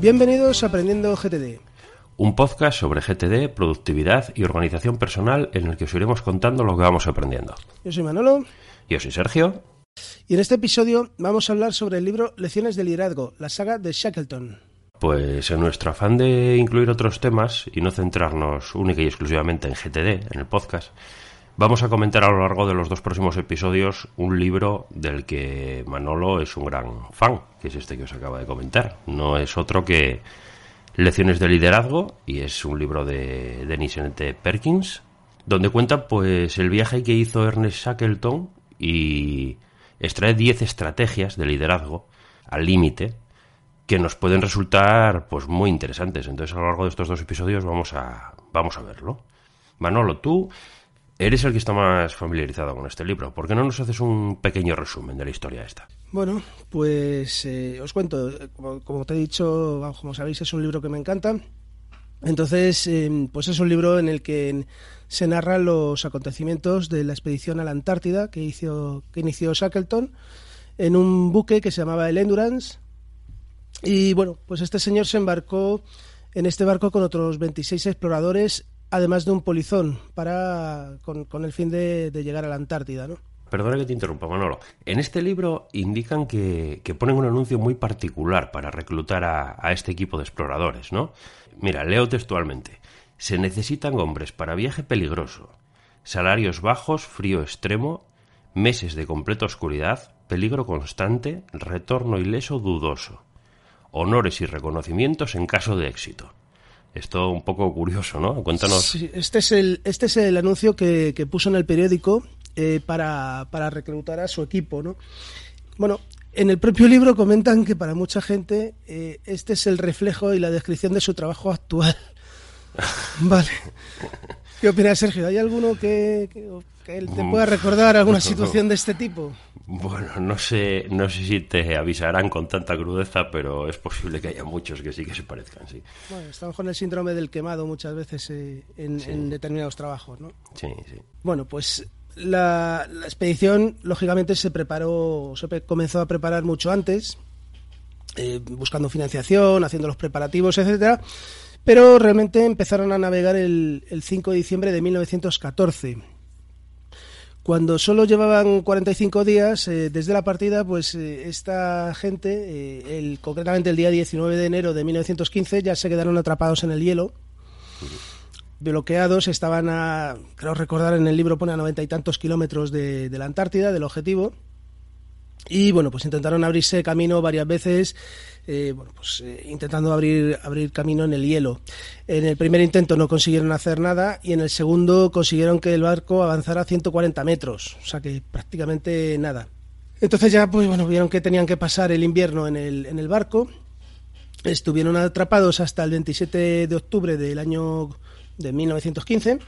Bienvenidos a Aprendiendo GTD. Un podcast sobre GTD, productividad y organización personal en el que os iremos contando lo que vamos aprendiendo. Yo soy Manolo. Yo soy Sergio. Y en este episodio vamos a hablar sobre el libro Lecciones de Liderazgo, la saga de Shackleton. Pues en nuestro afán de incluir otros temas y no centrarnos única y exclusivamente en GTD, en el podcast, Vamos a comentar a lo largo de los dos próximos episodios un libro del que Manolo es un gran fan, que es este que os acaba de comentar. No es otro que Lecciones de Liderazgo y es un libro de Denis N.T. Perkins, donde cuenta pues el viaje que hizo Ernest Shackleton y extrae 10 estrategias de liderazgo al límite que nos pueden resultar pues muy interesantes. Entonces a lo largo de estos dos episodios vamos a vamos a verlo. Manolo, tú Eres el que está más familiarizado con este libro. ¿Por qué no nos haces un pequeño resumen de la historia esta? Bueno, pues eh, os cuento. Como, te he dicho, como sabéis, es un libro que me encanta. Entonces, em, pues es un libro en el que se narran los acontecimientos de la expedición a la Antártida que, hizo, que inició Shackleton en un buque que se llamaba el Endurance. Y bueno, pues este señor se embarcó en este barco con otros 26 exploradores además de un polizón para con, el fin de, llegar a la Antártida, ¿no? Perdona que te interrumpa, Manolo. En este libro indican que, ponen un anuncio muy particular para reclutar a, a, este equipo de exploradores, ¿no? Mira, leo textualmente. Se necesitan hombres para viaje peligroso, salarios bajos, frío extremo, meses de completa oscuridad, peligro constante, retorno ileso dudoso, honores y reconocimientos en caso de éxito. Esto un poco curioso, ¿no? Cuéntanos. Este es el, este es el anuncio que, puso en el periódico eh, para, reclutar a su equipo, ¿no? Bueno, en el propio libro comentan que para mucha gente eh, este es el reflejo y la descripción de su trabajo actual. vale. ¿Qué opinas, Sergio? ¿Hay alguno que, que te pueda recordar alguna situación de este tipo? Bueno, no sé, no sé si te avisarán con tanta crudeza, pero es posible que haya muchos que sí que se parezcan, sí. Bueno, estamos con el síndrome del quemado muchas veces eh, en, determinados trabajos, ¿no? Sí, sí. Bueno, pues la, expedición, lógicamente, se preparó, se comenzó a preparar mucho antes, eh, buscando financiación, haciendo los preparativos, etcétera. Pero realmente empezaron a navegar el, el 5 de diciembre de 1914 cuando solo llevaban 45 días eh, desde la partida, pues eh, esta gente, eh, el, concretamente el día 19 de enero de 1915, ya se quedaron atrapados en el hielo, bloqueados, estaban a, creo recordar en el libro pone a noventa y tantos kilómetros de, de la Antártida, del objetivo, y bueno, pues intentaron abrirse camino varias veces, eh, bueno, pues eh, intentando abrir, abrir camino en el hielo. En el primer intento no consiguieron hacer nada y en el segundo consiguieron que el barco avanzara 140 metros, o sea que prácticamente nada. Entonces ya pues bueno, vieron que tenían que pasar el invierno en el, en el barco. Estuvieron atrapados hasta el 27 de octubre del año de 1915,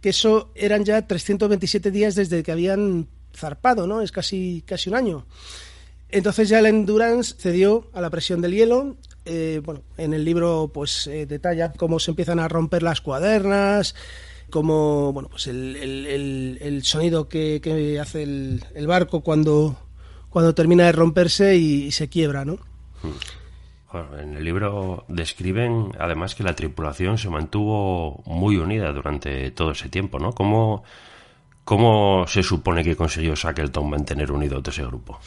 que eso eran ya 327 días desde que habían zarpado, ¿no? Es casi, casi un año. Entonces ya el Endurance cedió a la presión del hielo. Eh, bueno, en el libro pues eh, detalla cómo se empiezan a romper las cuadernas, cómo bueno pues el, el, sonido que, que hace el, barco cuando, cuando termina de romperse y, se quiebra, ¿no? Hmm. en el libro describen además que la tripulación se mantuvo muy unida durante todo ese tiempo, ¿no? ¿Cómo, ¿Cómo se supone que consiguió Shackleton mantener unido todo ese grupo?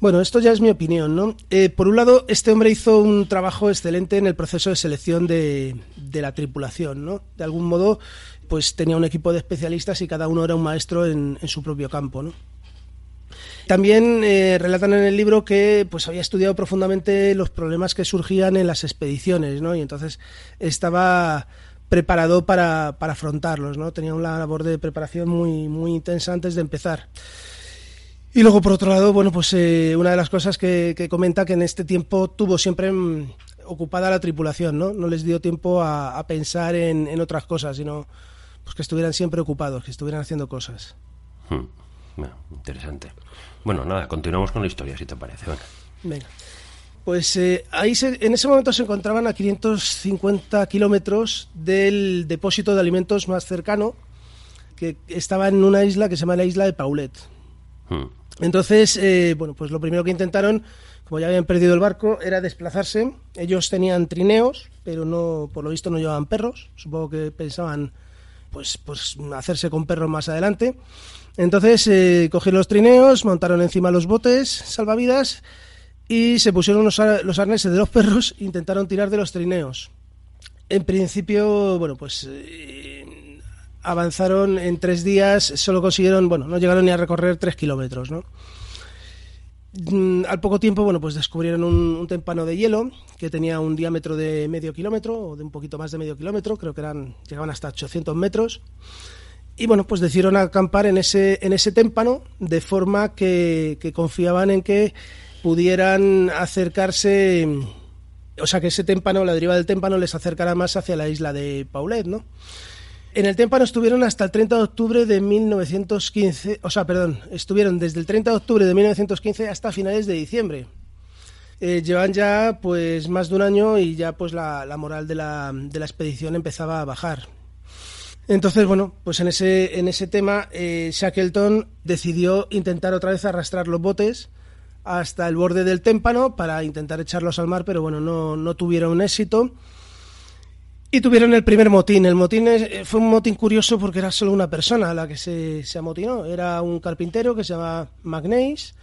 Bueno, esto ya es mi opinión, ¿no? Eh, por un lado, este hombre hizo un trabajo excelente en el proceso de selección de, la tripulación, ¿no? De algún modo, pues tenía un equipo de especialistas y cada uno era un maestro en, su propio campo, ¿no? También eh, relatan en el libro que pues había estudiado profundamente los problemas que surgían en las expediciones, ¿no? Y entonces estaba preparado para, afrontarlos, ¿no? Tenía una labor de preparación muy, muy intensa antes de empezar. Y luego, por otro lado, bueno, pues eh, una de las cosas que, comenta que en este tiempo tuvo siempre mm, ocupada la tripulación, ¿no? No les dio tiempo a, pensar en, otras cosas, sino pues que estuvieran siempre ocupados, que estuvieran haciendo cosas. Hmm. interesante. Bueno, nada, continuamos con la historia, si te parece. Venga. Pues eh, ahí en ese momento se encontraban a 550 kilómetros del depósito de alimentos más cercano, que estaba en una isla que se llama la isla de Paulet. Hmm. Entonces, eh, bueno, pues lo primero que intentaron, como ya habían perdido el barco, era desplazarse. Ellos tenían trineos, pero no, por lo visto no llevaban perros. Supongo que pensaban, pues, pues hacerse con perros más adelante. Entonces, eh, cogieron los trineos, montaron encima los botes salvavidas y se pusieron los, arneses de los perros e intentaron tirar de los trineos. En principio, bueno, pues eh, avanzaron en tres días, solo consiguieron, bueno, no llegaron ni a recorrer tres kilómetros, ¿no? Mm, al poco tiempo, bueno, pues descubrieron un, témpano de hielo que tenía un diámetro de medio kilómetro o de un poquito más de medio kilómetro, creo que eran llegaban hasta 800 metros. Y bueno, pues decidieron acampar en ese, en ese témpano de forma que, que confiaban en que pudieran acercarse, o sea, que ese témpano, la deriva del témpano, les acercara más hacia la isla de Paulet, ¿no? En el témpano estuvieron hasta el 30 de octubre de 1915, o sea, perdón, estuvieron desde el 30 de octubre de 1915 hasta finales de diciembre. Eh, llevan ya pues más de un año y ya pues la, moral de la, de la, expedición empezaba a bajar. Entonces, bueno, pues en ese, en ese tema eh, Shackleton decidió intentar otra vez arrastrar los botes hasta el borde del témpano para intentar echarlos al mar, pero bueno, no, no tuvieron éxito. Y tuvieron el primer motín. El motín fue un motín curioso porque era solo una persona a la que se, se amotinó. Era un carpintero que se llama Magneis,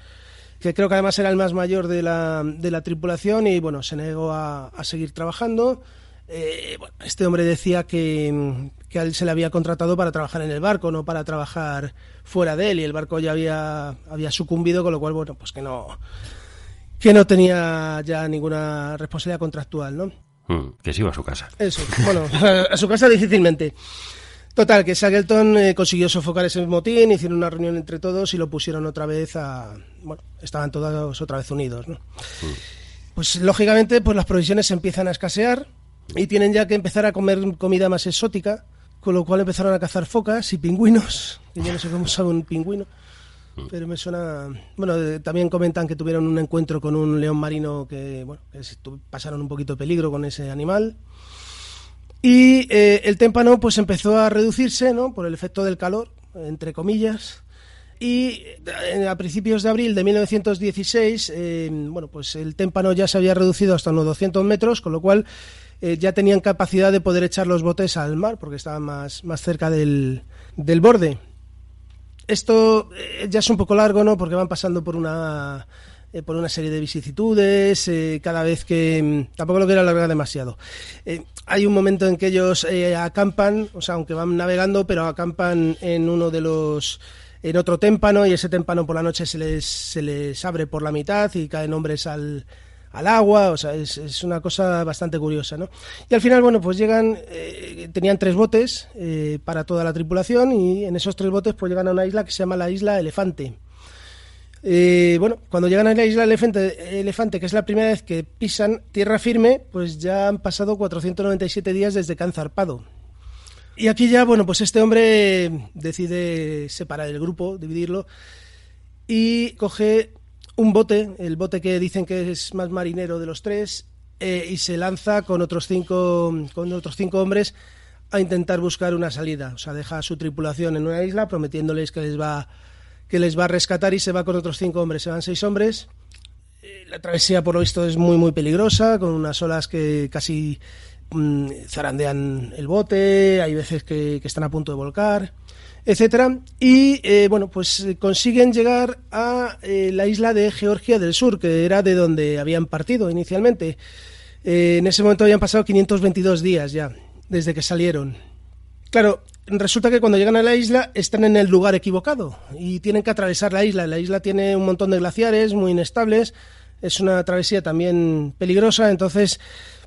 que creo que además era el más mayor de la, de la tripulación y bueno, se negó a, a seguir trabajando. Eh, este hombre decía que, que a él se le había contratado para trabajar en el barco, no para trabajar fuera de él, y el barco ya había, había sucumbido, con lo cual, bueno, pues que no, que no tenía ya ninguna responsabilidad contractual, ¿no? Mm, que se iba a su casa. Eso, bueno, a, su casa difícilmente. Total, que Shackleton eh, consiguió sofocar ese motín, hicieron una reunión entre todos y lo pusieron otra vez a... Bueno, estaban todos otra vez unidos, ¿no? Mm. Pues lógicamente, pues las provisiones empiezan a escasear y tienen ya que empezar a comer comida más exótica con lo cual empezaron a cazar focas y pingüinos, que yo no sé cómo sabe un pingüino, pero me suena... Bueno, también comentan que tuvieron un encuentro con un león marino que, bueno, pasaron un poquito de peligro con ese animal. Y eh, el témpano pues empezó a reducirse, ¿no? Por el efecto del calor, entre comillas. Y eh, a principios de abril de 1916, eh, bueno, pues el témpano ya se había reducido hasta unos 200 metros, con lo cual eh, ya tenían capacidad de poder echar los botes al mar porque estaban más, más cerca del, del borde. Esto eh, ya es un poco largo, ¿no? Porque van pasando por una eh, por una serie de vicisitudes, cada vez que... Mm, tampoco lo quiero alargar demasiado. hay un momento en que ellos acampan, o sea, aunque van navegando, pero acampan en uno de los... en otro témpano y ese témpano por la noche se les, se les abre por la mitad y caen hombres al, al agua, o sea, es, una cosa bastante curiosa, ¿no? Y al final, bueno, pues llegan, eh, tenían tres botes eh, para toda la tripulación y en esos tres botes pues llegan a una isla que se llama la isla Elefante. Eh, bueno, cuando llegan a la isla Elefante, Elefante, que es la primera vez que pisan tierra firme, pues ya han pasado 497 días desde que han zarpado. Y aquí ya, bueno, pues este hombre decide separar el grupo, dividirlo, y coge un bote, el bote que dicen que es más marinero de los tres, eh, y se lanza con otros cinco, con otros cinco hombres a intentar buscar una salida. O sea, deja a su tripulación en una isla prometiéndoles que les va que les va a rescatar y se va con otros cinco hombres. Se van seis hombres. Eh, la travesía, por lo visto, es muy, muy peligrosa, con unas olas que casi mm, zarandean el bote, hay veces que, que están a punto de volcar. Etcétera. Y eh, bueno, pues consiguen llegar a eh, la isla de Georgia del Sur, que era de donde habían partido inicialmente. Eh, en ese momento habían pasado 522 días ya, desde que salieron. Claro, resulta que cuando llegan a la isla están en el lugar equivocado y tienen que atravesar la isla. La isla tiene un montón de glaciares muy inestables, es una travesía también peligrosa, entonces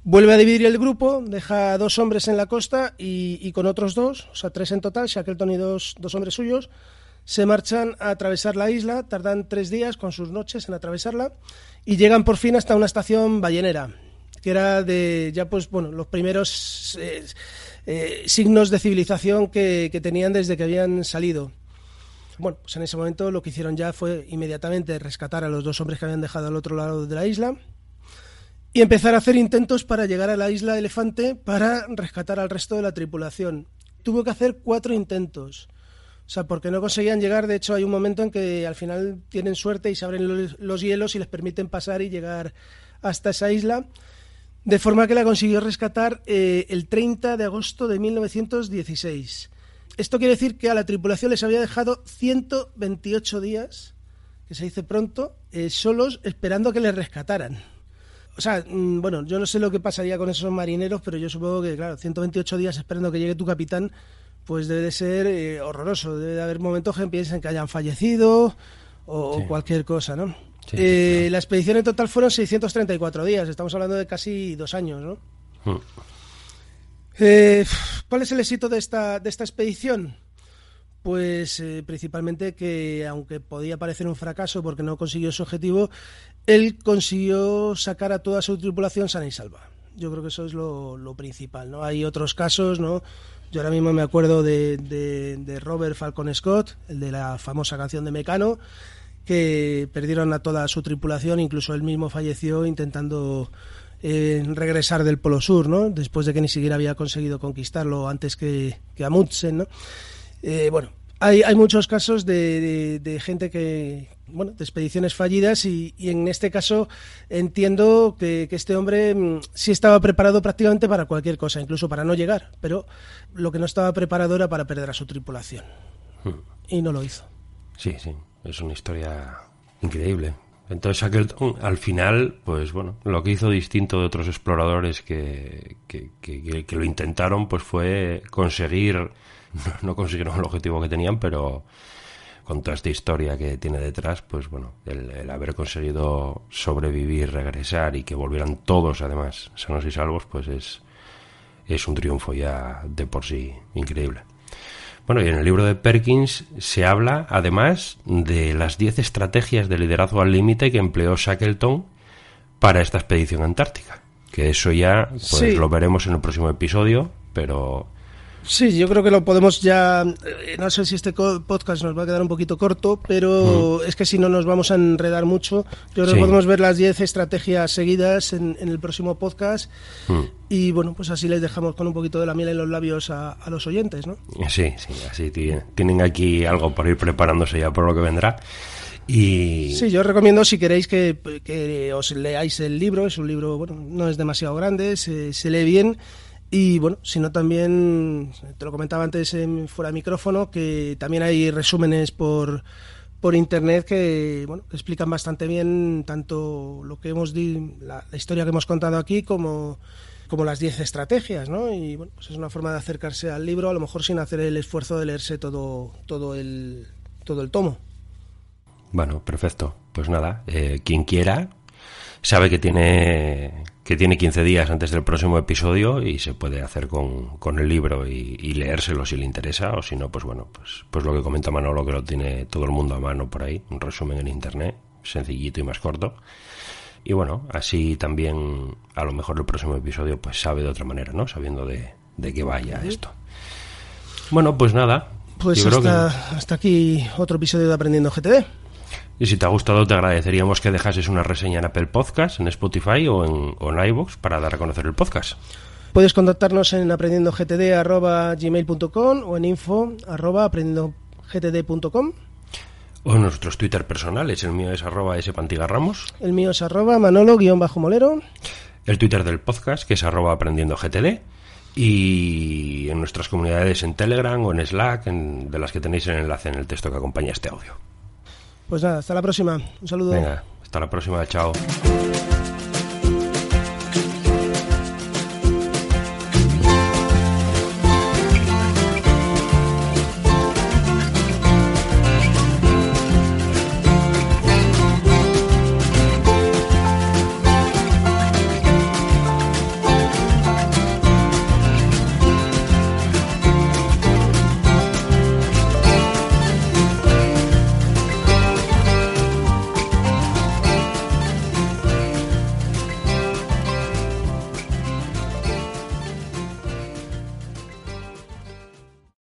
vuelve a dividir el grupo, deja dos hombres en la costa y, con otros dos, o sea, tres en total, Shackleton y dos, dos hombres suyos, se marchan a atravesar la isla, tardan tres días con sus noches en atravesarla y llegan por fin hasta una estación ballenera, que era de ya pues bueno, los primeros eh, eh, signos de civilización que, que tenían desde que habían salido. Bueno, pues en ese momento lo que hicieron ya fue inmediatamente rescatar a los dos hombres que habían dejado al otro lado de la isla y empezar a hacer intentos para llegar a la isla Elefante para rescatar al resto de la tripulación. Tuvo que hacer cuatro intentos. O sea, porque no conseguían llegar. De hecho, hay un momento en que al final tienen suerte y se abren los, hielos y les permiten pasar y llegar hasta esa isla. De forma que la consiguió rescatar eh, el 30 de agosto de 1916. Esto quiere decir que a la tripulación les había dejado 128 días, que se dice pronto, eh, solos esperando que les rescataran. O sea, mm, bueno, yo no sé lo que pasaría con esos marineros, pero yo supongo que, claro, 128 días esperando que llegue tu capitán, pues debe de ser eh, horroroso. Debe de haber momentos que piensen que hayan fallecido o, cualquier cosa, ¿no? Eh, la expedición en total fueron 634 días, estamos hablando de casi dos años, ¿no? Hmm. Eh, ¿Cuál es el éxito de esta, de esta expedición? Pues eh, principalmente que, aunque podía parecer un fracaso porque no consiguió su objetivo, él consiguió sacar a toda su tripulación sana y salva. Yo creo que eso es lo, principal, ¿no? Hay otros casos, ¿no? Yo ahora mismo me acuerdo de, de Robert Falcon Scott, el de la famosa canción de Mecano, que perdieron a toda su tripulación, incluso él mismo falleció intentando regresar del Polo Sur, ¿no? Después de que ni siquiera había conseguido conquistarlo antes que, que Amundsen, ¿no? Eh, bueno, hay, hay, muchos casos de, de, gente que, bueno, de expediciones fallidas y, en este caso entiendo que, que, este hombre mm, sí estaba preparado prácticamente para cualquier cosa, incluso para no llegar, pero lo que no estaba preparado era para perder a su tripulación. Hmm. Y no lo hizo. Sí, sí, es una historia increíble. Entonces Shackleton, al final, pues bueno, lo que hizo distinto de otros exploradores que, que, que, lo intentaron, pues fue conseguir, no, consiguieron el objetivo que tenían, pero con toda esta historia que tiene detrás, pues bueno, el, haber conseguido sobrevivir, regresar y que volvieran todos además sanos y salvos, pues es, es un triunfo ya de por sí increíble. Bueno, y en el libro de Perkins se habla además de las 10 estrategias de liderazgo al límite que empleó Shackleton para esta expedición antártica. Que eso ya pues, lo veremos en el próximo episodio, pero Sí, yo creo que lo podemos ya. Eh, no sé si este podcast nos va a quedar un poquito corto, pero es que si no nos vamos a enredar mucho. Yo creo que podemos ver las 10 estrategias seguidas en, el próximo podcast. Y bueno, pues así les dejamos con un poquito de la miel en los labios a, los oyentes, ¿no? Sí, sí, así tienen aquí algo para ir preparándose ya por lo que vendrá. Y... Sí, yo os recomiendo si queréis que, que, os leáis el libro, es un libro, bueno, no es demasiado grande, se, se lee bien y bueno, sino también, te lo comentaba antes en fuera de micrófono, que también hay resúmenes por, por internet que bueno explican bastante bien tanto lo que hemos di, la, historia que hemos contado aquí como, como las 10 estrategias, ¿no? Y bueno, pues es una forma de acercarse al libro, a lo mejor sin hacer el esfuerzo de leerse todo, todo, el, todo el tomo. Bueno, perfecto. Pues nada, eh, quien quiera sabe que tiene que tiene 15 días antes del próximo episodio y se puede hacer con, con el libro y, leérselo si le interesa o si no, pues bueno, pues, pues lo que comenta Manolo que lo tiene todo el mundo a mano por ahí, un resumen en internet, sencillito y más corto. Y bueno, así también a lo mejor el próximo episodio pues sabe de otra manera, ¿no? Sabiendo de, de qué vaya esto. Bueno, pues nada. Pues hasta, hasta aquí otro episodio de Aprendiendo GTD. Y si te ha gustado, te agradeceríamos que dejases una reseña en Apple Podcast, en Spotify o en, o en iVoox para dar a conocer el podcast. Puedes contactarnos en aprendiendogtd.gmail.com o en info.aprendiendogtd.com o en nuestros Twitter personales. El mío es arroba Ramos. El mío es arroba manolo-molero. El Twitter del podcast, que es arroba aprendiendogtd. y en nuestras comunidades en Telegram o en Slack, de las que tenéis el enlace en el texto que acompaña este audio. Pues nada, hasta la próxima. Un saludo. Venga, hasta la próxima, chao.